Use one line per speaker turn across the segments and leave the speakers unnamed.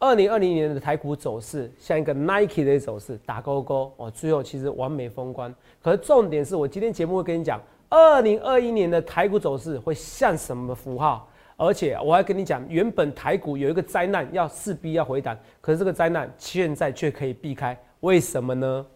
二零二零年的台股走势像一个 Nike 的走势，打勾勾哦，最后其实完美封关。可是重点是我今天节目会跟你讲，二零二一年的台股走势会像什么符号？而且我还跟你讲，原本台股有一个灾难要势必要回档，可是这个灾难现在却可以避开，为什么呢？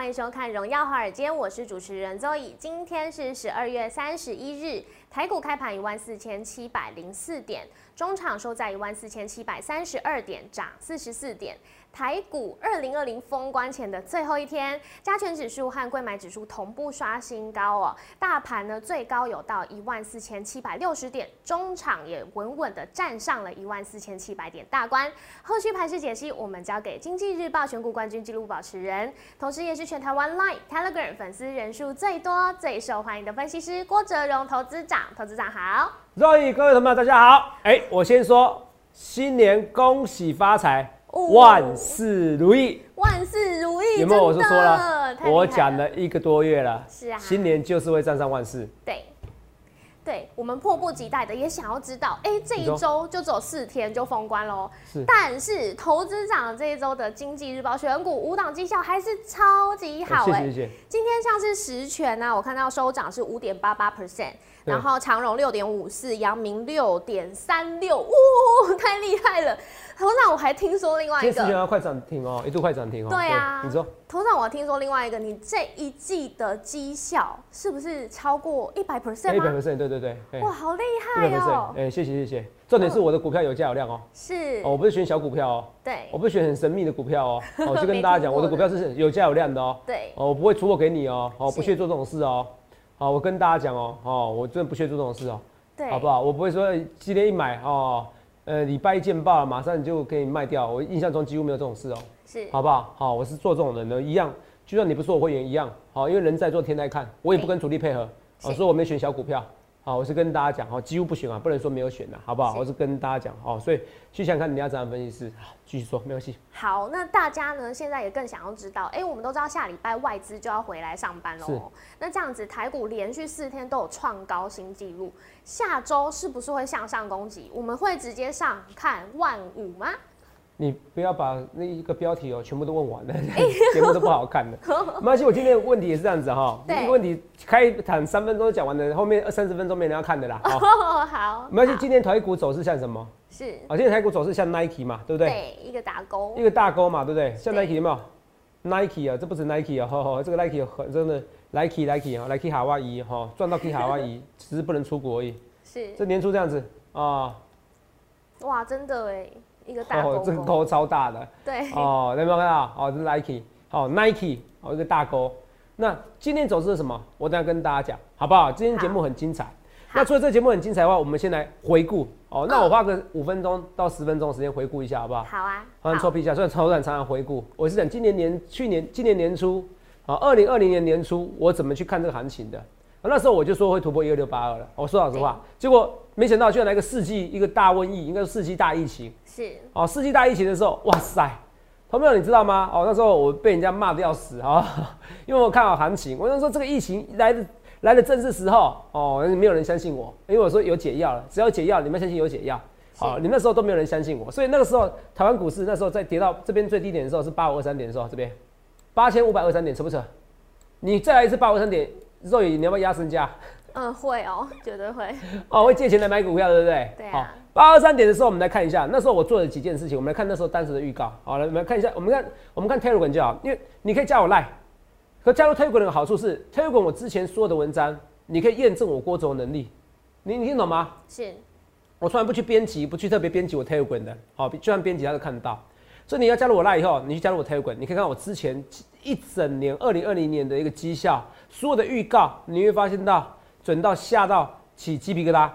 欢迎收看《荣耀华尔街》，我是主持人周乙。今天是十二月三十一日，台股开盘一万四千七百零四点，中场收在一万四千七百三十二点，涨四十四点。台股二零二零封关前的最后一天，加权指数和贵买指数同步刷新高哦。大盘呢最高有到一万四千七百六十点，中场也稳稳的站上了一万四千七百点大关。后续盘势解析，我们交给经济日报选股冠军纪录保持人，同时也是全台湾 Line、Telegram 粉丝人数最多、最受欢迎的分析师郭哲荣投资长。投资长好，
各位各位同友，大家好。哎，我先说新年恭喜发财。万事如意，
万事如意，
有没有？我就说
了，
我讲了一个多月了，
是啊，
新年就是会站上万事。
对，对，我们迫不及待的也想要知道，哎，这一周就只有四天就封关喽。是，但是投资长这一周的经济日报选股五档绩效还是超级好哎。
谢谢。
今天像是实权呢，我看到收涨是五点八八 percent。然后长荣六点五四，阳明六点三六，哇，太厉害了！头上，我还听说另外一个，
今天要快涨停哦，一度快涨停哦。
对啊，
你说，
头上，我听说另外一个，你这一季的绩效是不是超过一百 percent
一百 percent，对对对。
哇，好厉害哦！
哎，谢谢谢谢。重点是我的股票有价有量哦。
是。
哦，我不是选小股票哦。
对。
我不是选很神秘的股票 哦。我就跟大家讲，我的股票是有价有量的哦。
对。
哦，我不会出货给你哦。哦，不屑做这种事哦。好，我跟大家讲哦，哦，我真的不屑做这种事哦，
对，
好不好？我不会说今天一买哦，呃，礼拜一见报，马上就可以卖掉。我印象中几乎没有这种事哦，
是，
好不好？好，我是做这种人的，一样，就算你不是我会员一样，好，因为人在做天在看，我也不跟主力配合，哦，所以我没选小股票。好，我是跟大家讲，哦，几乎不选啊，不能说没有选的，好不好？我是跟大家讲，哦，所以去想看你要怎样分析师，好，继续说，没关系。
好，那大家呢，现在也更想要知道，哎，我们都知道下礼拜外资就要回来上班喽，那这样子台股连续四天都有创高新纪录，下周是不是会向上攻击？我们会直接上看万五吗？
你不要把那一个标题哦全部都问完了，节目都不好看的。没关系，我今天的问题也是这样子哈。一个问题开场三分钟讲完的，后面二三十分钟没人要看的啦。
哦，好。
没关系，今天台股走势像什么？
是。
啊，今天台股走势像 Nike 嘛，对不对？
对，一个大钩。
一个大钩嘛，对不对？像 Nike 有没有？Nike 啊，这不是 Nike 啊，这个 Nike 很真的 Nike Nike 啊，Nike 海外衣哈，赚到去海外衣，只是不能出国而已。
是。
这年初这样子啊。
哇，真的哎。一个大钩，
这个钩超大的，
对
哦，有没有看到？哦，这是 Nike，哦，Nike，哦，一个大勾。那今天走势是什么？我等下跟大家讲，好不好？今天节目很精彩。那除了这个节目很精彩的话，我们先来回顾哦。那我花个五分钟到十分钟时间回顾一下，好不好？
好啊。
好，臭皮一下，虽然超短，常常回顾。我是讲今年年，去年今年年初，啊，二零二零年年初，我怎么去看这个行情的？那时候我就说会突破一二六八二了。我说老实话，结果没想到居然来个世纪一个大瘟疫，应该是世纪大疫情。
是
哦，世纪大疫情的时候，哇塞，朋友你知道吗？哦，那时候我被人家骂的要死啊，因为我看好行情，我就说这个疫情来的来的正是时候哦，没有人相信我，因为我说有解药了，只要解药，你们相信有解药。好，你那时候都没有人相信我，所以那个时候台湾股市那时候在跌到这边最低点的时候是八五二三点的时候，这边八千五百二三点，扯不扯？你再来一次八五二三点。肉眼，你要不要压身价？
嗯，会哦，绝对会。
哦，会借钱来买股票，对不对？
对。好，
八二三点的时候，我们来看一下，那时候我做了几件事情。我们来看那时候当时的预告。好了，我们看一下，我们看，我们看 Telegram 就好，因为你可以加我 Line。可加入 Telegram 的好处是，Telegram 我之前说的文章，你可以验证我郭总能力。你你听懂吗？
是。
我从来不去编辑，不去特别编辑我 Telegram 的。好，就算编辑他都看得到。所以你要加入我 Line 以后，你去加入我 Telegram，你可以看我之前一整年二零二零年的一个绩效。所有的预告，你会发现到准到吓到起鸡皮疙瘩。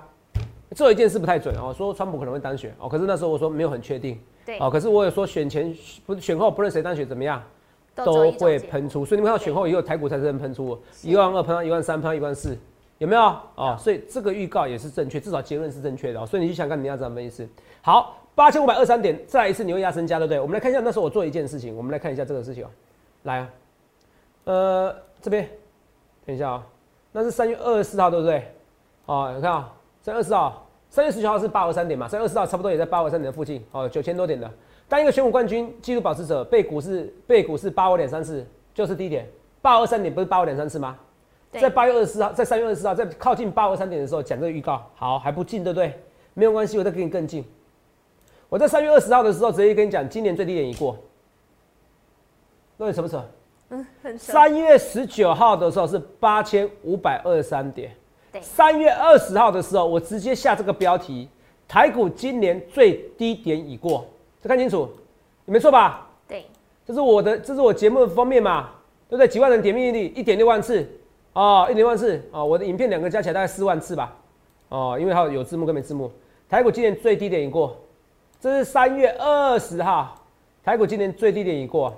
做一件事不太准哦，说川普可能会当选哦，可是那时候我说没有很确定。
对。哦，
可是我有说选前不选后不论谁当选怎么样，都会喷出。所以你们看到选后也有台股才真喷出，一万二喷到一万三，喷到一万四，有没有？哦，所以这个预告也是正确，至少结论是正确的哦。所以你去想看你要怎么意思？好，八千五百二三点，再来一次你会压身加，对不对？我们来看一下那时候我做一件事情，我们来看一下这个事情啊，来啊，呃，这边，等一下啊，那是三月二十四号，对不对？哦，你看啊，三月二十号，三月十九号是八二三点嘛，三月二十号差不多也在八二三点的附近，哦，九千多点的。当一个选股冠军、纪录保持者被股市被股市八五点三四，就是低点，八二三点不是八五点三四吗？在八月二十四号，在三月二十四号，在靠近八二三点的时候讲这个预告，好还不近，对不对？没有关系，我再给你更近。我在三月二十号的时候直接跟你讲，今年最低点已过。那你扯不扯？嗯，很。三月十九号的时候是八千五百二十三点。对。三月二十号的时候，我直接下这个标题：台股今年最低点已过。这看清楚，你没错吧？
对。
这是我的，这是我节目的封面嘛？对不对？几万人点击率，一点六万次。哦，一点六万次。哦，我的影片两个加起来大概四万次吧。哦，因为还有有字幕跟没字幕。台股今年最低点已过。这是三月二十号，台股今年最低点已过，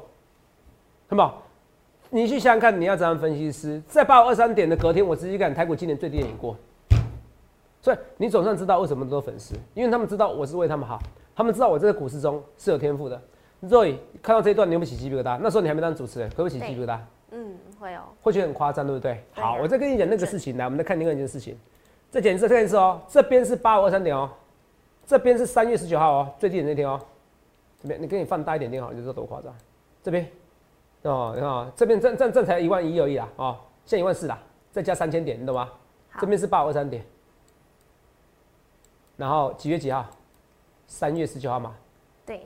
很好。你去想想看，你要怎样分析师在八五二三点的隔天，我直接讲台股今年最低点过。所以你总算知道为什么多粉丝，因为他们知道我是为他们好，他们知道我这个股市中是有天赋的。所以看到这一段，你有没有起鸡皮疙瘩？那时候你还没当主持人，可不可以起鸡皮疙瘩？
嗯，会哦。
会觉得很夸张，对不对？好，我再跟你讲那个事情来，我们再看另外一件事情。再检视，再一次哦，这边是八五二三点哦。这边是三月十九号哦，最低点那天哦。这边你给你放大一点点好，你就知道多夸张。这边哦，你看啊，这边这这这才一万一而已啦，哦，现在一万四啦，再加三千点，你懂吗？这边是八五二三点。然后几月几号？三月十九号嘛。
对。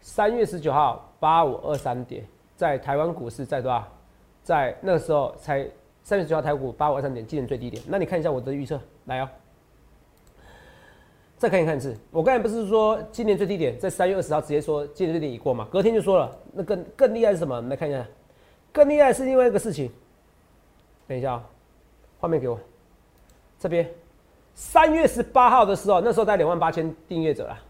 三月十九号八五二三点，在台湾股市在多少？在那个时候才。三月十九号台股八五二三点，今年最低点。那你看一下我的预测，来哦，再看一看一次。我刚才不是说今年最低点在三月二十号直接说今年最低点已过嘛？隔天就说了。那更更厉害是什么？我们来看一下，更厉害是另外一个事情。等一下啊，画面给我。这边三月十八号的时候，那时候在两万八千订阅者啦，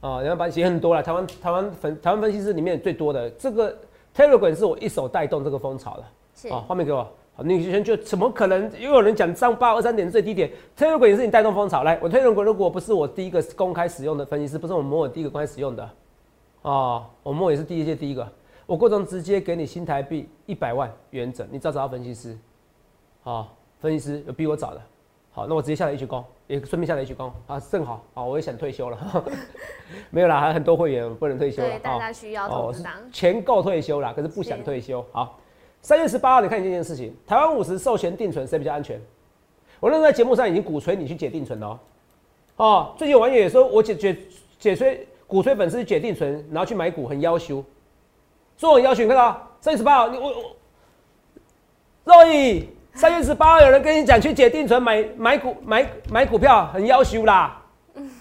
啊，两万八千很多了。台湾台湾分台湾分析师里面最多的这个 Telegram 是我一手带动这个风潮的。是啊，画面给我。你之前就怎么可能又有人讲上八二三点最低点？推论股也是你带动风潮。来，我推论股如果不是我第一个公开使用的分析师，不是我摩尔第一个公开使用的，哦，我摩尔也是第一届第一个。我过程直接给你新台币一百万元整，你只要找到分析师，好，分析师有比我早的，好，那我直接下来一鞠躬，也顺便下来一鞠躬啊，正好啊，我也想退休了，没有啦，还很多会员不能退休，
对，大家需要投资
钱够退休啦，可是不想退休，好。三月十八号，你看这件事情，台湾五十授权定存谁比较安全？我认为在节目上已经鼓吹你去解定存了哦。最近有网友也说我解解解吹鼓吹粉丝解定存，然后去买股很要求，说我很要求，你看到三月十八号，你我我肉毅，三月十八号有人跟你讲去解定存买买股买买股票很要求啦，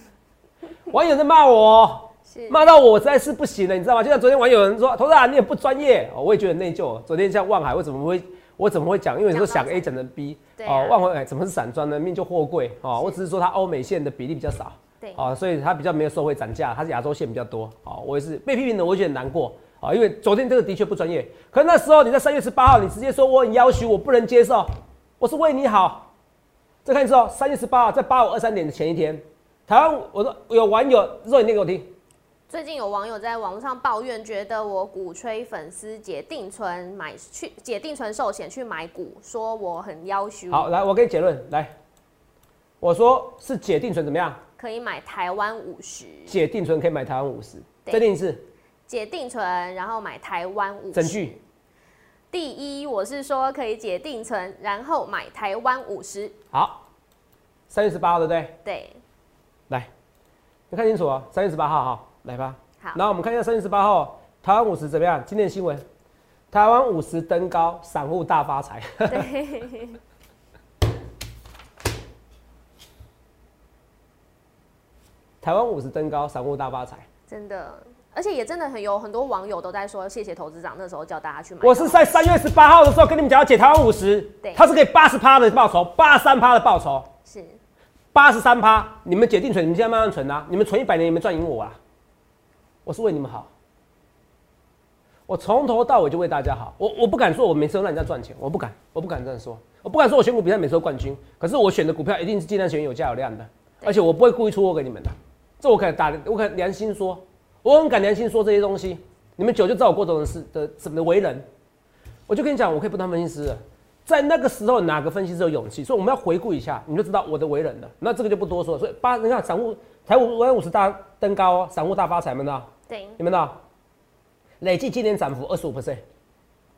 网友在骂我。骂到我实在是不行了，你知道吗？就像昨天网友人说，投资啊你也不专业哦，我也觉得内疚。昨天像望海，我怎么会我怎么会讲？因为你说想 A 讲成 B，哦，望海怎么是散装呢？命就货柜哦，我只是说它欧美线的比例比较少，对，哦，所以它比较没有受惠涨价，它是亚洲线比较多，哦，我也是被批评的，我觉得难过啊，因为昨天这个的确不专业。可那时候你在三月十八号，你直接说我很要求，我不能接受，我是为你好。再看一次哦，三月十八号在八五二三点的前一天，台湾我说有网友说你念给我听。
最近有网友在网络上抱怨，觉得我鼓吹粉丝解定存买去解定存寿险去买股，说我很要求。
好，来我给你结论，来，我说是解定存怎么样？
可以买台湾五十。
解定存可以买台湾五十，再定一次。
解定存，然后买台湾五十。
整句。
第一，我是说可以解定存，然后买台湾五十。
好，三月十八号对不对？
对。
来，你看清楚哦，三月十八号哈。来吧，
好。
然后我们看一下三月十八号台湾五十怎么样？今天的新闻，台湾五十登高，散户大发财。对。台湾五十登高，散户大发财。
真的，而且也真的很有很多网友都在说，谢谢投资长那时候叫大家去买。
我是在三月十八号的时候跟你们讲要解台湾五十，对，它是可以八十趴的报酬，八三趴的报酬。
是。
八十三趴，你们解定存，你们现在慢慢存啊，你们存一百年，你们赚赢我啊。我是为你们好，我从头到尾就为大家好。我我不敢说，我每次都让人家赚钱，我不敢，我不敢这样说。我不敢说我选股比赛每次都冠军，可是我选的股票一定是尽量选有价有量的，而且我不会故意出货给你们的。这我可以打，我可以良心说，我很敢良心说这些东西。你们久就知道我过种的事的怎么为人，我就跟你讲，我可以不当分析师了。在那个时候，哪个分析师有勇气？所以我们要回顾一下，你就知道我的为人了。那这个就不多说。所以八，你看散户台五五十大登高哦，散户大发财，们的。
对，
你们的累计今年涨幅二十五 percent，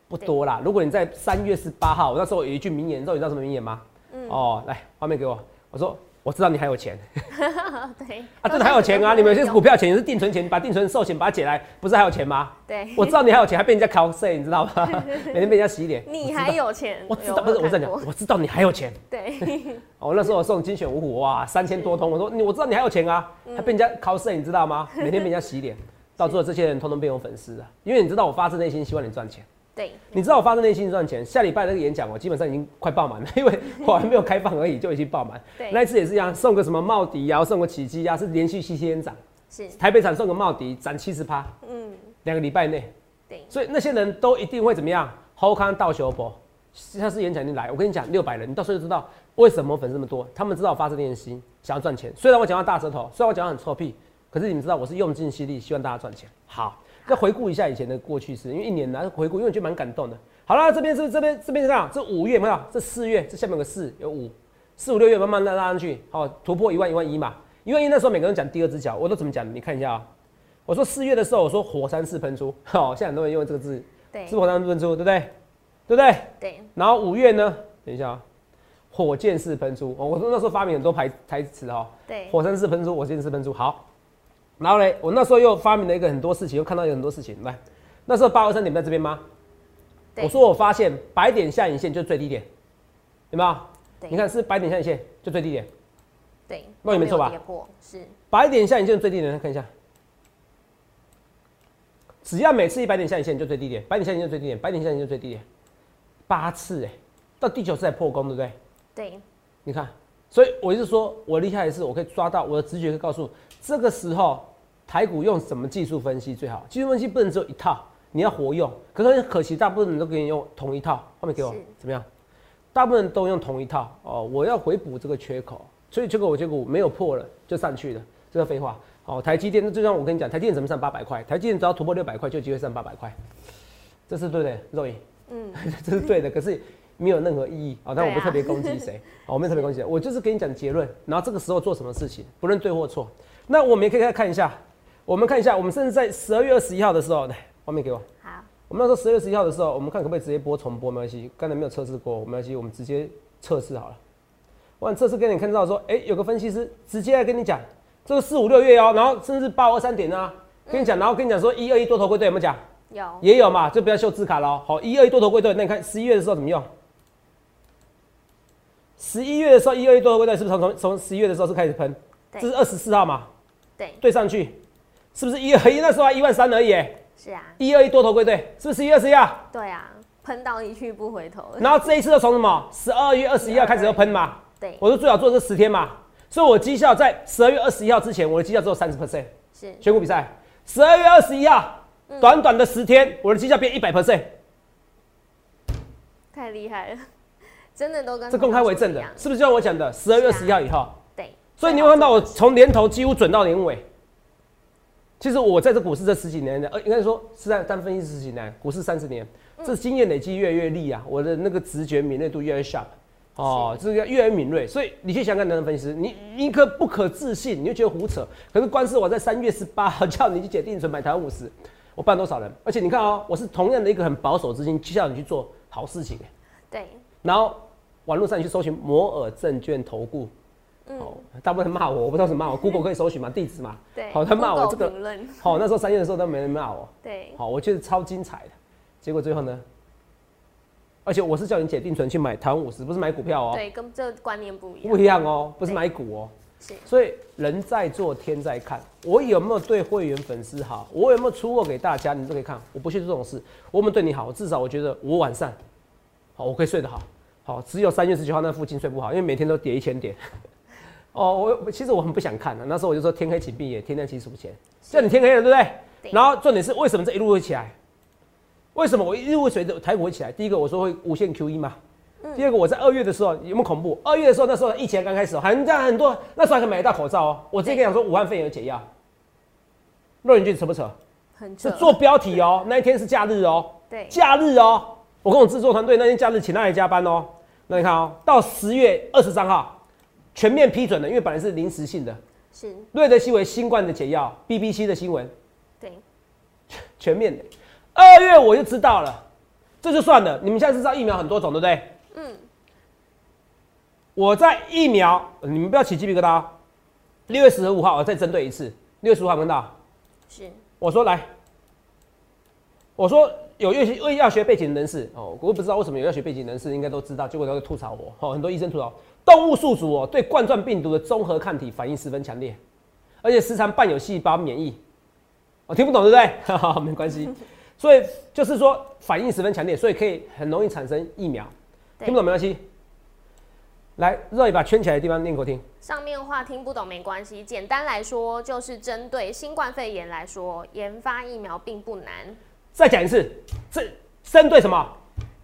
不多啦。如果你在三月十八号，我那时候有一句名言，你知道什么名言吗？嗯。哦，来，画面给我，我说。我知道你还有钱，
对
啊，真的还有钱啊！你们有些股票钱也是定存钱，把定存寿险把它解来，不是还有钱吗？
对，
我知道你还有钱，还被人家考税，你知道吗？每天被人家洗脸。
你还有钱？
我知道，不是我在讲，我知道你还有钱。
对，
哦，那时候我送精选五虎哇，三千多通，我说你我知道你还有钱啊，还被人家考税，你知道吗？每天被人家洗脸，到最后这些人通通变我粉丝了，因为你知道我发自内心希望你赚钱。
对，
你知道我发自内心赚钱。下礼拜那个演讲，我基本上已经快爆满了，因为我还没有开放而已，就已经爆满。
对，
那一次也是一样，送个什么茂迪呀，送个起基呀，是连续七天涨。
是，
台北场送个茂迪涨七十趴。嗯，两个礼拜内。
对，
所以那些人都一定会怎么样？好康到修博，下次演讲你来。我跟你讲，六百人，你到时候就知道为什么粉丝这么多。他们知道我发自内心想要赚钱。虽然我讲话大舌头，虽然我讲话很臭屁，可是你们知道我是用尽心力希望大家赚钱。好，再回顾一下以前的过去式，因为一年来回顾，因为我觉得蛮感动的。好了，这边是这边这边是这样？这五月没有？这四月这下面有个四，有五四五六月慢慢拉拉上去，好突破一万一万一嘛？一万一那时候每个人讲第二只脚，我都怎么讲？你看一下啊，我说四月的时候我说火山式喷出，好，现在很多人用这个字，
对，
是火山式喷出，对不对？对不对？
对。
然后五月呢？等一下啊，火箭式喷出，哦我说那时候发明很多台台词哈，
对，
火山式喷出，火箭式喷出，好。然后呢，我那时候又发明了一个很多事情，又看到有很多事情，来，那时候八二三点在这边吗？我说我发现白点下影线就是最低点，有没有？你看是白点下影线就最低点，
对，
那也没错吧？
是
白点下影线最低点，看一下，只要每次一白点下影线就最低点，白点下影线最低点，白点下影线最低点，八次哎，到第九次才破功，对不对？
对，
你看，所以我是说我厉害的是我可以抓到我的直觉，可以告诉这个时候台股用什么技术分析最好？技术分析不能只有一套。你要活用，可是可惜，大部分人都给你用同一套。后面给我怎么样？大部分人都用同一套哦。我要回补这个缺口，所以结果我结果没有破了就上去了，这个废话。哦，台积电那就像我跟你讲，台积电怎么上八百块？台积电只要突破六百块，就有机会上八百块，这是对的，肉眼。嗯，这是对的，可是没有任何意义啊。但我不特别攻击谁，我没有特别攻击谁，我就是跟你讲结论。然后这个时候做什么事情，不论对或错。那我们也可以再看一下，我们看一下，我们甚至在十二月二十一号的时候。画面给我。
好，
我们那时候十二月十一号的时候，我们看可不可以直接播重播，没关系。刚才没有测试过，没关系，我们直接测试好了。我测试给你看到说，哎，有个分析师直接来跟你讲，这个四五六月哦，然后甚至八二三点啊，跟你讲，然后跟你讲说一二一多头归队有没有讲？
有，
也有嘛，就不要秀字卡喽。好，一二一多头归队，那你看十一月的时候怎么用？十一月的时候一二一多头归队是不是从从从十一月的时候是开始喷？这是二十四号嘛？
对，
对上去，是不是一二一那时候还一万三而已？
是啊，
一二一多头归队，是不是一月二十一啊？
对啊，喷到一去不回头。
然后这一次又从什么？十二月二十一号开始又喷嘛？
对，
我说最好做这十天嘛，所以我绩效在十二月二十一号之前，我的绩效只有三十 percent。
是
选股比赛，十二月二十一号，短短的十天，我的绩效变一百 percent，
太厉害了，真的都跟
这公开为证的，是不是就像我讲的？十二月二十一号以后，
对，
所以你会看到我从年头几乎准到年尾。其实我在这股市这十几年的，呃，应该说是在单分析十几年，股市三十年，这经验累积越来越利啊，我的那个直觉敏锐度越来越 sharp，哦，这个越来越敏锐，所以你去想想，男分析师，你一个不可置信？你就觉得胡扯。可是光是我在三月十八号叫你去解定存买台湾五十，我办多少人？而且你看哦，我是同样的一个很保守资金，叫你去做好事情。
对。
然后网络上你去搜寻摩尔证券投顾。哦，大部分人骂我，我不知道怎么骂我。Google 可以搜寻吗？地址嘛。
对。
好，他骂我这个。好，那时候三月的时候都没人骂我。
对。
好，我觉得超精彩的。结果最后呢？而且我是叫你姐定存去买台湾五十，不是买股票哦。
对，跟这观念不一样。
不一样哦，不是买股哦。
是。
所以人在做天在看，我有没有对会员粉丝好？我有没有出货给大家？你都可以看。我不去做这种事，我们对你好，至少我觉得我晚上，好，我可以睡得好。好，只有三月十九号那附近睡不好，因为每天都跌一千点。哦，我其实我很不想看的，那时候我就说天黑请闭眼，天亮请数钱，叫你天黑了，对不对？然后重点是为什么这一路会起来？为什么我一路会随着台股会起来？第一个我说会无限 QE 嘛，第二个，我在二月的时候有没有恐怖？二月的时候，那时候疫情刚开始，好像很多那时候还可以买得到口罩哦。我直接跟你讲说，武汉肺炎有解药。若你觉得扯不扯？
很扯
是。做标题哦，那一天是假日哦，
对，
假日哦。我跟我制作团队那天假日请他来加班哦。那你看哦，到十月二十三号全面批准的，因为本来是临时性的。
是，
瑞德西韦新冠的解药，BBC 的新闻
对，
全面的。二月我就知道了，这就算了。你们现在知道疫苗很多种，对不对？
嗯，
我在疫苗，你们不要起鸡皮疙瘩哦。六月十五号我再针对一次，六月十五号有没有看到？
是，
我说来，我说有药学药学背景人士哦，我不知道为什么有药学背景人士应该都知道，结果都在吐槽我。哦，很多医生吐槽动物宿主哦，对冠状病毒的综合抗体反应十分强烈，而且时常伴有细胞免疫。我、听不懂对不对？哈哈，没关系。所以就是说反应十分强烈，所以可以很容易产生疫苗。
对
听不懂没关系。来，热一把圈起来的地方念给我听。
上面话听不懂没关系，简单来说就是针对新冠肺炎来说，研发疫苗并不难。
再讲一次，这针对什么？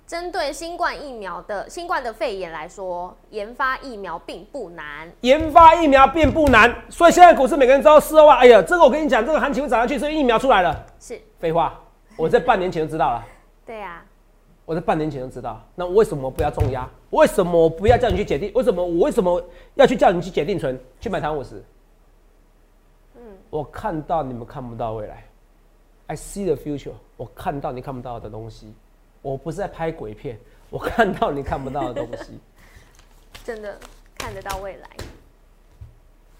针对新冠疫苗的新冠的肺炎来说，研发疫苗并不难。
研发疫苗并不难，所以现在股市每个人知道四二万。哎呀，这个我跟你讲，这个行情会涨上去，所以疫苗出来了。
是，
废话，我在半年前就知道了，
对啊，
我在半年前就知道。那为什么不要重压？为什么我不要叫你去解定？为什么我为什么要去叫你去解定存，去买台湾五十？
嗯，
我看到你们看不到未来，I see the future。我看到你看不到的东西，我不是在拍鬼片，我看到你看不到的东西。
真的看得到未来。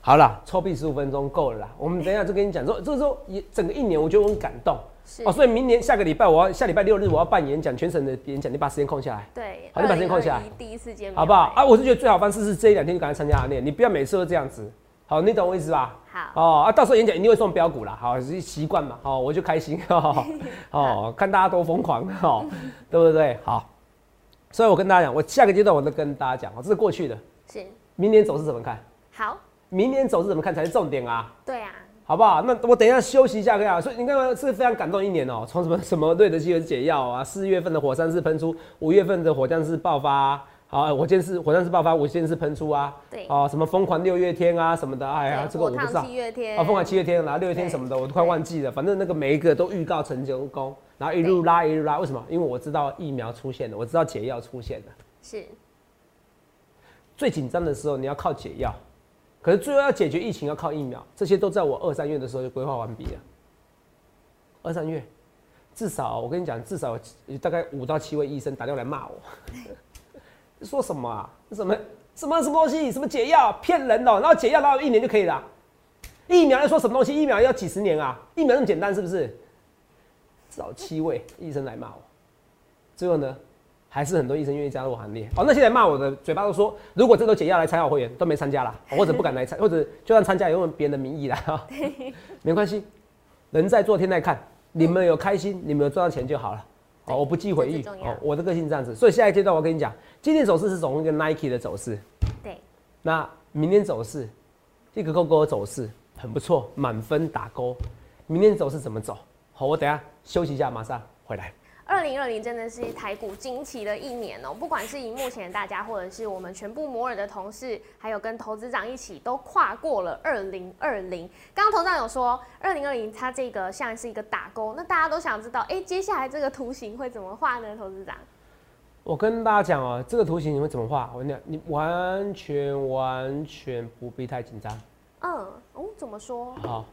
好了，抽币十五分钟够了啦。我们等一下就跟你讲说，这个时候也整个一年，我觉得我很感动哦。所以明年下个礼拜，我要下礼拜六日我要办演讲，全省的演讲，你把时间空下来，
对，
好你把时间空下来
第一次见面，
好不好？啊，我是觉得最好方式是这一两天就赶快参加行列，你不要每次都这样子。好，你懂我意思吧？
好，
哦啊，到时候演讲一定会送标股啦，好，是习惯嘛，好，我就开心，哦，哦看大家多疯狂，哦，对不对？好，所以我跟大家讲，我下个阶段我都跟大家讲，哦，这是过去的，
是，
明年走势怎么看？
好，
明年走势怎么看才是重点啊？
对啊，
好不好？那我等一下休息一下，可以啊。所以你看，是非常感动一年哦、从什么什么对的机会解药啊，四月份的火山式喷出，五月份的火山式爆发、啊，好，火箭是火山式爆发，五箭是喷出啊，
对
哦、什么疯狂六月天啊什么的，哎呀，这个我不知道
七月天
啊，疯狂七月天，然后六月天什么的，我都快忘记了。反正那个每一个都预告成功，然后一路拉一路拉，为什么？因为我知道疫苗出现了，我知道解药出现了。
是，
最紧张的时候你要靠解药，可是最后要解决疫情要靠疫苗，这些都在我二三月的时候就规划完毕了。二三月，至少我跟你讲，至少有大概五到七位医生打电话来骂我，说什么啊？什么什么什么东西？什么解药骗人的、然后解药哪有一年就可以了啊、疫苗要说什么东西？疫苗要几十年啊？疫苗那么简单是不是？至少七位医生来骂我，最后呢，还是很多医生愿意加入我行列。哦，那些来骂我的嘴巴都说，如果这都解药来参加我会员，都没参加啦，哦或者不敢来参，或者就算参加也用别人的名义啦，没关系，人在做天在看，你们有开心，你们有赚到钱就好了。
对
哦，我不记回忆哦，我的个性这样子，所以下一阶段我跟你讲，今天走势是走一个 Nike 的走势，
对，
那明天走势，一个勾勾的走势很不错，满分打勾。明天走势怎么走？好，我等一下休息一下，马上回来。
二零二零真的是台股惊奇的一年哦、不管是以目前大家，或者是我们全部摩尔的同事，还有跟投资长一起，都跨过了二零二零。刚刚投资长有说，二零二零它这个像是一个打勾，那大家都想知道，哎、接下来这个图形会怎么画呢？投资长，
我跟大家讲哦、这个图形你会怎么画？我跟你讲，你完全完全不必太紧张。
嗯，哦，怎么说？
好，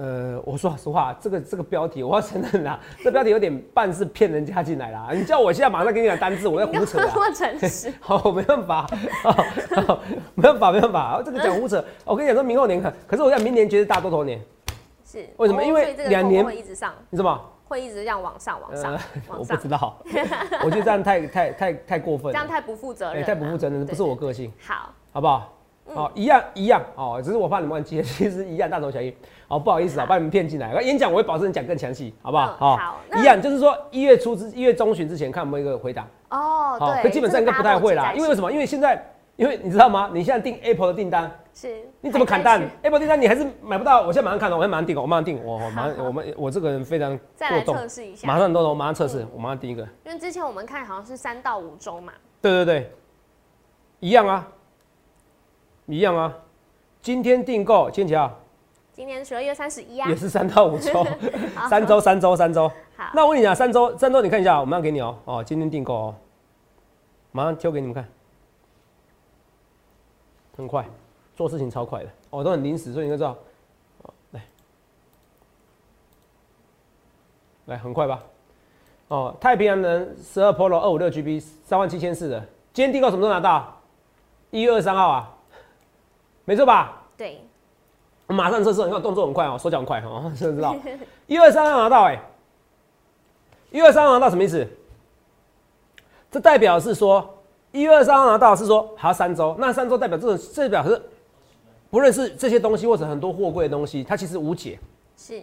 呃，我说实话，这个这个标题我要承认啦，这标题有点半是骗人家进来啦。你叫我现在马上给你讲单字，我在胡扯
那么诚实？
好，没办法，好好没办法，没办法，这个讲胡扯。我跟你讲说明后年看，可是我在明年觉得大多头年，
是。
为什么？因为两年
会一直上，
你知道吗？
会一直这样往上、往上、
呃，我不，知道，我觉得这样太太太太过分了，
这样太不负责
哎
任了，
太不负责任，不是我个性，
好，
好不好？哦，一样一样哦，只是我怕你们忘记，其实一样大同小异。哦，不好意思啊，把你们骗进来。演讲我会保证讲更详细，好不好？
嗯好
一样就是说一月初之一月中旬之前看我们一个回答。
哦，
好，
对，
可基本上应该不太会啦，因为为什
么？
因为现在，因为你知道吗？你现在订 Apple 的订单，
是
你怎么砍单？Apple 订单你还是买不到。我现在马上看了，我现在马上订，我马上订，我我马上我们我这个人非常过动，
测试一下，
马上都我马上测试，我马上订一个。
因为之前我们看好像是三到五周嘛，
对对对，一样啊，一样啊。今天订购，千桥
今年十二月三十一啊。
也，是三到五周，三周三周三周。
好，
那我跟你讲，三周三周你看一下，我马上给你哦。哦，今天订购哦，马上挑给你们看，很快，做事情超快的，哦，都很临时，所以你应该知道，哦，来，来很快吧，哦，太平洋人十二 Pro 二五六 GB 三万七千四的，今天订购什么时候拿到？一月二十三号啊，没错吧？
对，
我马上测试，你看动作很快哦，手脚很快哦，真 的知道。一二三号拿到哎、一二三号拿到什么意思？这代表是说一月二三号拿到是说还要三周，那三周代表这种这表示不论是这些东西或者很多货柜的东西，它其实无解。
是，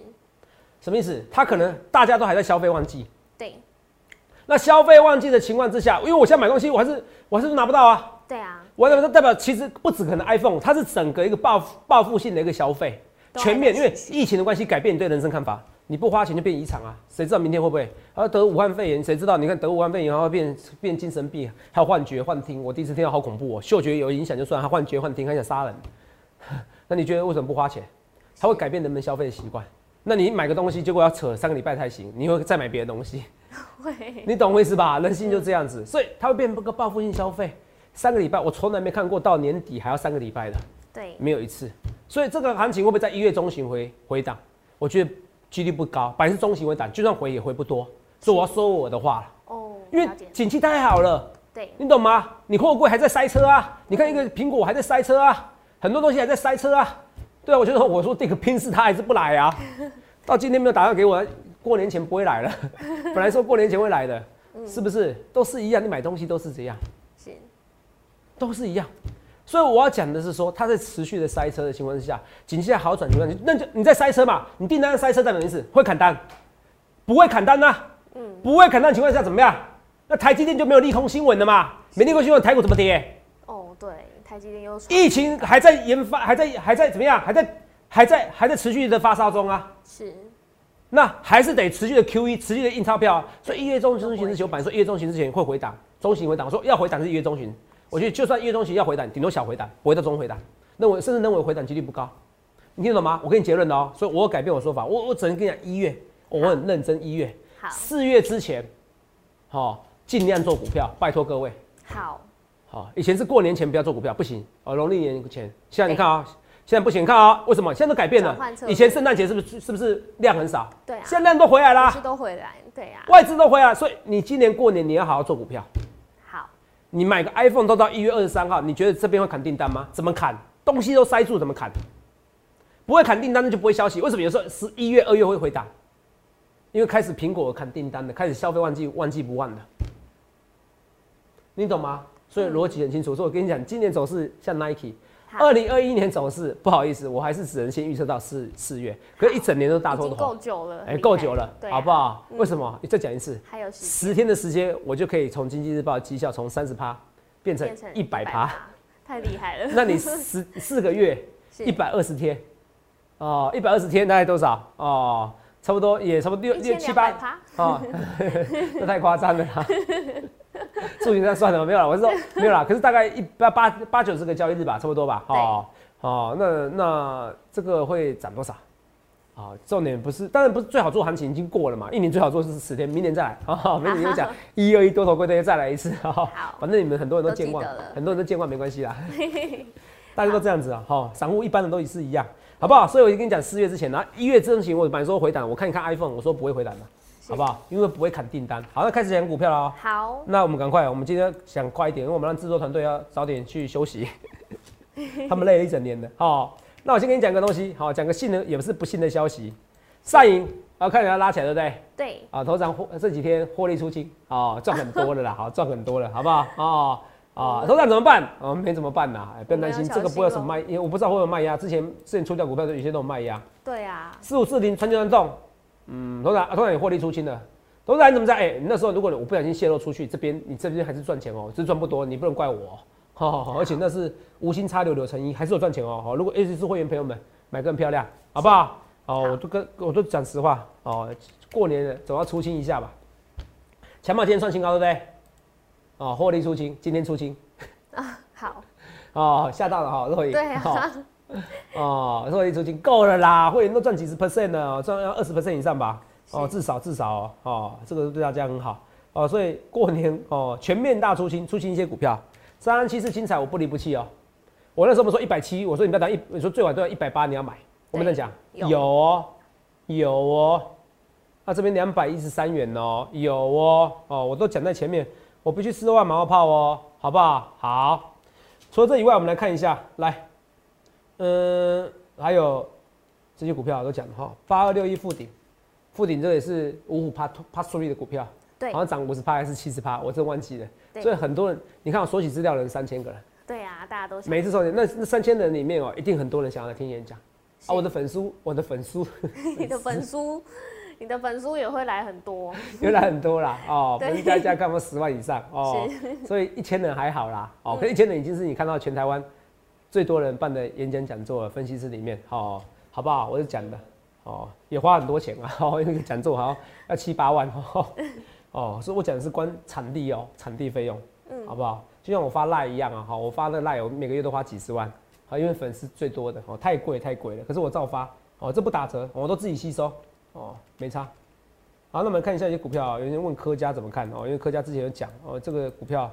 什么意思？它可能大家都还在消费旺季，
对，
那消费旺季的情况之下，因为我现在买东西，我还是我还是拿不到啊。
对啊，
我代表代表其实不止可能 iPhone，它是整个一个报复报复性的一个消费，全面，因为疫情的关系改变你对人生看法。你不花钱就变遗产啊，谁知道明天会不会？而得武汉肺炎，谁知道？你看得武汉肺炎，然后变变精神病，还有幻觉、幻听。我第一次听到好恐怖哦，嗅觉有影响就算，还幻觉、幻听，还想杀人。那你觉得为什么不花钱？它会改变人们消费的习惯。那你买个东西，结果要扯三个礼拜才行，你会再买别的东西。
会，
你懂我意思吧？人性就这样子，所以它会变成个报复性消费。三个礼拜，我从来没看过到年底还要三个礼拜的，
对，
没有一次。所以这个行情会不会在一月中旬回回档？我觉得几率不高，百分之中旬回档，就算回也回不多。所以我要说我的话了，
哦，
因为，景气太好了，
对，
你懂吗？你货柜还在塞车啊，你看一个苹果还在塞车啊，很多东西还在塞车啊。对啊，我觉得我说这个拼是他还是不来啊？到今天没有打电话给我，过年前不会来了。本来说过年前会来的，是不是？都是一样，你买东西都是这样。
是，
都是一样。所以我要讲的是说，它在持续的塞车的情况之下，景气在好转情况，那就你在塞车嘛，你订单塞车代表意思会砍单，不会砍单呢、
嗯，
不会砍单的情况下怎么样？那台积电就没有利空新闻了嘛？没利空新闻，台股怎么跌？
哦，对，台积电又说
疫情还在研发，还在还在怎么样？还在还在还在持续的发烧中啊。
是，
那还是得持续的 QE，持续的印钞票啊。所以一月中中旬之前，我本来说一月中旬之前会回档，中旬回档，我说要回档是一月中旬。我觉得就算一月中旬要回档，顶多小回档，不会到中回档。认为甚至认为回档几率不高，你听懂吗？我给你结论了哦，所以我改变我说法，我我只能跟你讲一月，我很认真一月，
好，
四月之前，好、尽量做股票，拜托各位。
好，
好、以前是过年前不要做股票，不行哦，农历年前。现在你看啊、现在不行，你看啊、为什么？现在都改变了以前圣诞节是不是是不是量很少？
对啊
现在量都回来啦，
都回来，对啊，
外资都回来，所以你今年过年你要好好做股票。你买个 iPhone 都到一月二十三号，你觉得这边会砍订单吗？怎么砍？东西都塞住，怎么砍？不会砍订单，那就不会消息。为什么有时候十一月、二月会回档？因为开始苹果砍订单的，开始消费旺季，旺季不旺的，你懂吗？所以逻辑很清楚。所以我跟你讲，今年走势像 Nike，二零二一年走势不好意思，我还是只能先预测到四四月，可是一整年都大
已经
多头
够，久了，
哎，够久了，好不？好？
嗯
为什么？你再讲一次。
还有
十天的时间，我就可以从经济日报的绩效从三十趴变成一百趴。，
太厉害了，
那你十四个月 一百二十天，哦，一百二十天大概多少？哦，差不多也差不多六六七八
趴，
哦，这太夸张了啦。数学上算了，没有了，我是说 没有了。可是大概一八八八九十个交易日吧，差不多吧。哦哦，那那这个会涨多少？啊、重点不是，当然不是最好做行情已经过了嘛，一年最好做是十天，明年再来。啊，明年又讲一二一多头归队再来一次。好，反正你们很多人都健忘很多人都健忘没关系啦。大家都这样子啊，哈，散户一般的都是一样，好不好？所以我就跟你讲，四月之前，然后一月之前我本来说回档，我看一看 iPhone，我说不会回档的，
是
好不好？因为不会砍订单。好，那开始讲股票了哦。
好，
那我们赶快，我们今天想快一点，因为我们让制作团队要早点去休息，他们累了一整年的。好，那我先跟你讲个东西，好，讲个信的也不是不幸的消息，上影啊，看人家拉起来，对不对？
对，
啊，头长获这几天获利出清，哦，赚很多了啦，好赚很多了，好不好？哦。啊，头长怎么办？哦，没怎么办呐，哎不用担心，
我们要
这个不会有什么卖，因为我不知道会有卖压。之前之前出掉股票的有些都有卖压，
对啊，
四五四零川就能动，嗯，头长头长也获利出清了。头长你怎么在？哎、你那时候如果我不小心泄露出去，这边你这边还是赚钱哦，只是赚不多，你不能怪我哦。而且那是无心插柳柳成荫，还是有赚钱哦。好，如果 A 是会员朋友们买更漂亮，好不好？哦，我都跟我都讲实话哦，过年了总要出清一下吧。强茂今天创新高，对不对？哦，获利出清，今天出清
啊，好，
哦，吓到了哈，若影，
对啊，
哦，所以出清够了啦，会员都赚几十 percent 呢，赚要二十 percent 以上吧，哦，至少至少哦，哦，这个对大家很好。哦，所以过年哦，全面大出清，出清一些股票，三三七是精彩，我不离不弃哦，我那时候我们说一百七，我说你不要等一，你说最晚都要一百八，你要买，我们在讲。
有。
有哦，有哦，那这边两百一十三元哦，有哦，哦，我都讲在前面，我必须四万马后炮哦，好不好？好，除了这以外，我们来看一下，来，嗯，还有这些股票都讲了哈，八二六一附顶，附顶这也是五虎趴趴苏利的股票，
对。
好像涨五十趴还是七十趴，我真忘记了。所以很多人，你看我索取资料的人三千个人，
对啊，大家都想。
每一次收钱，那那三千人里面哦，一定很多人想要来听演讲。啊。我的粉丝，我的粉丝。
你的粉丝，你的粉书也会来很多，
原来很多啦哦，
对。
粉丝加一加干嘛十万以上哦，所以一千人还好啦哦，可一千人已经是你看到全台湾最多人办的演讲讲座了，分析师里面哦，好不好？我是讲的哦，也花很多钱啊，哦，因为讲座好像要七八万哦，哦，所以我讲的是关场地哦，场地费用，
嗯
好不好？就像我发赖一样啊，好，我发的赖我每个月都花几十万，好，因为粉丝最多的哦，太贵太贵了，可是我照发哦，这不打折，我都自己吸收哦，没差。好，那我们看一下一些股票啊，有人问科家怎么看哦，因为科家之前有讲哦，这个股票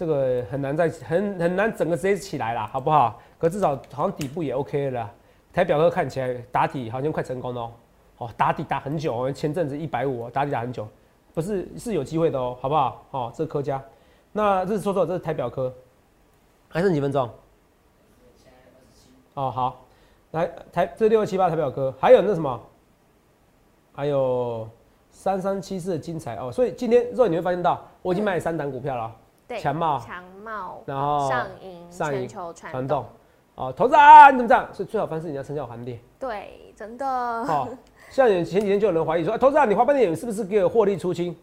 这个很难再很很难整个直接起来啦，好不好？可至少好像底部也 OK 了，台表哥看起来打底好像快成功了哦，哦打底打很久哦，前阵子一百五哦打底打很久，不是是有机会的哦，好不好？哦，这是科家，那这是说说，这是台表科，还剩几分钟？哦，好，来台这六二七八台表科，还有那什么？还有三三七四的精彩。哦，所以今天肉你会发现到，我已经买了三档股票了，
对，
强茂
强茂、
然后
上银、
上银
全球传
传
动
动，哦，投资啊，你怎么这样？所以最好方式你要成交还跌，
对，真的，
哦，像有前几天就有人怀疑说，哎投资啊，你花半点是不是给我获利出清？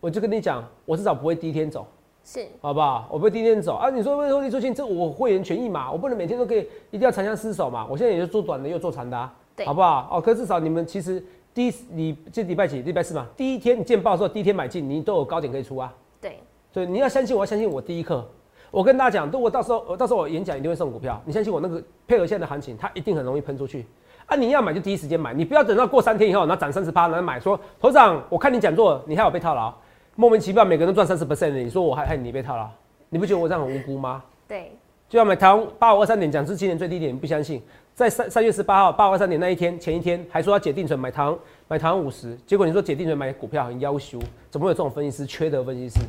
我就跟你讲，我至少不会第一天走，
是
好不好？我不会第一天走啊！你说获利出清，这我会员权益嘛，我不能每天都可以一定要长相厮守嘛。我现在也就做短的，又做长的、啊，
对
好不好？哦，可是至少你们其实第一你这礼拜几？礼拜四嘛，第一天你见报的时候，第一天买进，你都有高点可以出啊。
对，
所以你要相信我，要相信我第一课。我跟大家讲，如果到时候我到时候我演讲一定会送股票，你相信我那个配合现在的行情，它一定很容易喷出去。啊，你要买就第一时间买，你不要等到过三天以后，然后涨三十趴，然后买说头长，我看你讲座，你还有被套牢，莫名其妙每个人都赚三十 percent，你说我还害你被套牢，你不觉得我这样很无辜吗？
对，
就要买台湾八五二三点，讲是今年最低点，你不相信？在三三月十八号八五二三点那一天，前一天还说要解定存买台湾买台湾五十，结果你说解定存买股票很要求，怎么会有这种分析师？缺德分析师，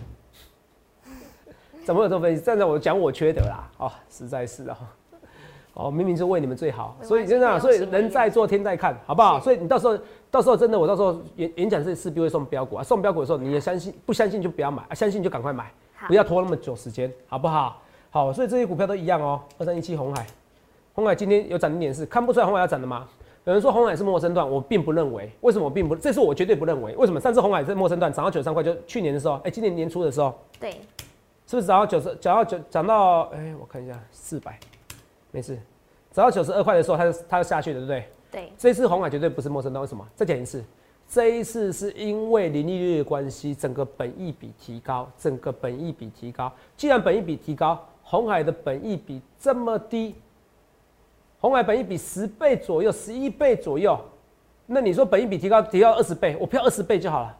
怎么有这种分析？站在我讲我缺德啦，哦，实在是哦，哦，明明是为你们最好，所以真的啊，所以人在做天在看，好不好？所以你到时候到时候真的，我到时候演演讲是势必会送标股啊，送标股的时候你也相信，不相信就不要买，啊、相信就赶快买。不要拖那么久时间，好不好？好，所以这些股票都一样哦。二三一七红海，红海今天有涨零点四，看不出来红海要涨的吗？有人说红海是陌生段，我并不认为。为什么我并不？这是我绝对不认为。为什么？上次红海是陌生段，涨到九十三块，就去年的时候，哎、今年年初的时候，
对，
是不是涨到九十？涨到九，涨到哎、我看一下，四百，没事，涨到九十二块的时候，它就它就下去了，对不对？
对，
这一次红海绝对不是陌生的，为什么？再讲一次，这一次是因为零利率的关系，整个本益比提高，整个本益比提高。既然本益比提高，红海的本益比这么低，红海本益比十倍左右，十一倍左右，那你说本益比提高提高二十倍，我票二十倍就好了，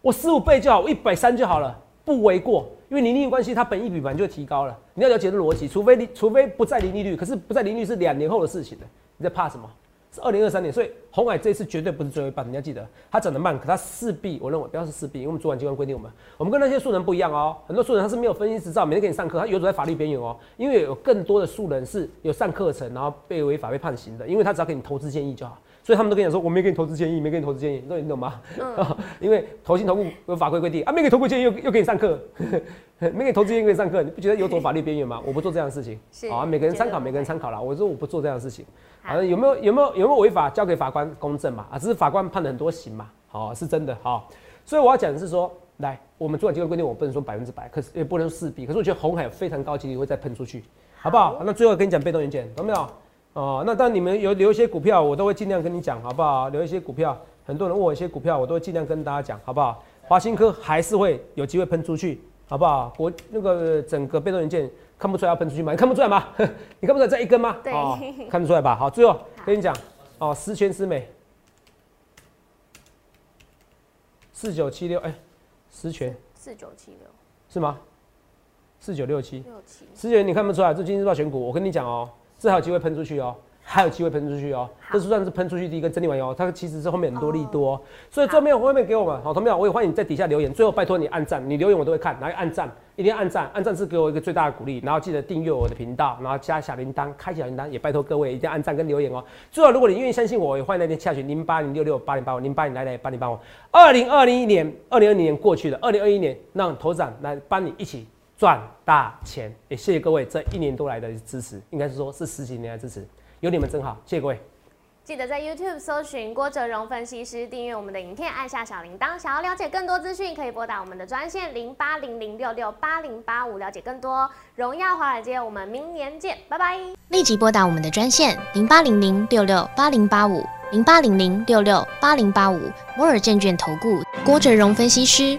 我十五倍就好，我一百三就好了，不为过。因为零利率关系，它本益比本来就提高了。你要了解这逻辑，除非你除非不在零利率，可是不在零利率是两年后的事情了，你在怕什么？是二零二三年，所以红海这一次绝对不是最后一棒，你要记得，它涨得慢，可它势必，我认为不要是势必，因为我们主管机关规定我们，我们跟那些素人不一样哦，很多素人他是没有分析执照，每天给你上课，他游走在法律边缘哦，因为有更多的素人是有上课程，然后被违法被判刑的，因为他只要给你投资建议就好，所以他们都跟你讲说，我没给你投资建议，没给你投资建议，你懂你懂吗？因为投信投顾有法规规定啊，没给投顾建议又又给你上课，没给投资建议 给你上课，你不觉得有走法律边缘吗？我不做这样的事情，好啊，每个人参考，每个人参考啦。我说我不做这样的事情，
好
好，有没有有没有有没有违法，交给法官公正嘛？啊，只是法官判了很多刑嘛，好、是真的好、所以我要讲的是说，来，我们主管机关规定我不能说百分之百，可是也不能说势必，可是我觉得红海有非常高几率会再喷出去，好不好？那最后跟你讲被动元件，懂没有？哦，那当然你们有留一些股票，我都会尽量跟你讲，好不好？留一些股票，很多人问我一些股票，我都会尽量跟大家讲，好不好？华新科还是会有机会喷出去，好不好？国那个整个被动元件看不出来要喷出去吗？你看不出来吗？你看不出来这一根吗？
对
哦，看得出来吧？好，最后跟你讲哦，十全十美，四九七六，哎，十全
四九七六
是吗？四九六七，
六七，
十全你看不出来，这今日报选股，我跟你讲哦，这还有机会喷出去哦。还有机会喷出去哦，
好
这是算是喷出去第一根整理完以后，它其实是后面很多利多、哦，所以最后面后面给我们好，同学们，我也欢迎你在底下留言，最后拜托你按赞，你留言我都会看，来按赞，一定要按赞，按赞是给我一个最大的鼓励，然后记得订阅我的频道，然后加小铃铛，开小铃铛，也拜托各位一定要按赞跟留言哦。最后，如果你愿意相信我，也欢迎来电下去零八零六六八零八五零八零来来八零八五。二零二零年，二零二零年过去了，二零二一年让头长来帮你一起赚大钱，也谢谢各位这一年多来的支持，应该是说是十几年来的支持。有你们真好，谢谢各位。
记得在 YouTube 搜寻郭哲荣分析师，订阅我们的影片，按下小铃铛。想要了解更多资讯，可以拨打我们的专线零八零零六六八零八五，了解更多。荣耀华尔街，我们明年见，拜拜。
立即拨打我们的专线零八零零六六八零八五零八零零六六八零八五摩尔证券投顾郭哲荣分析师。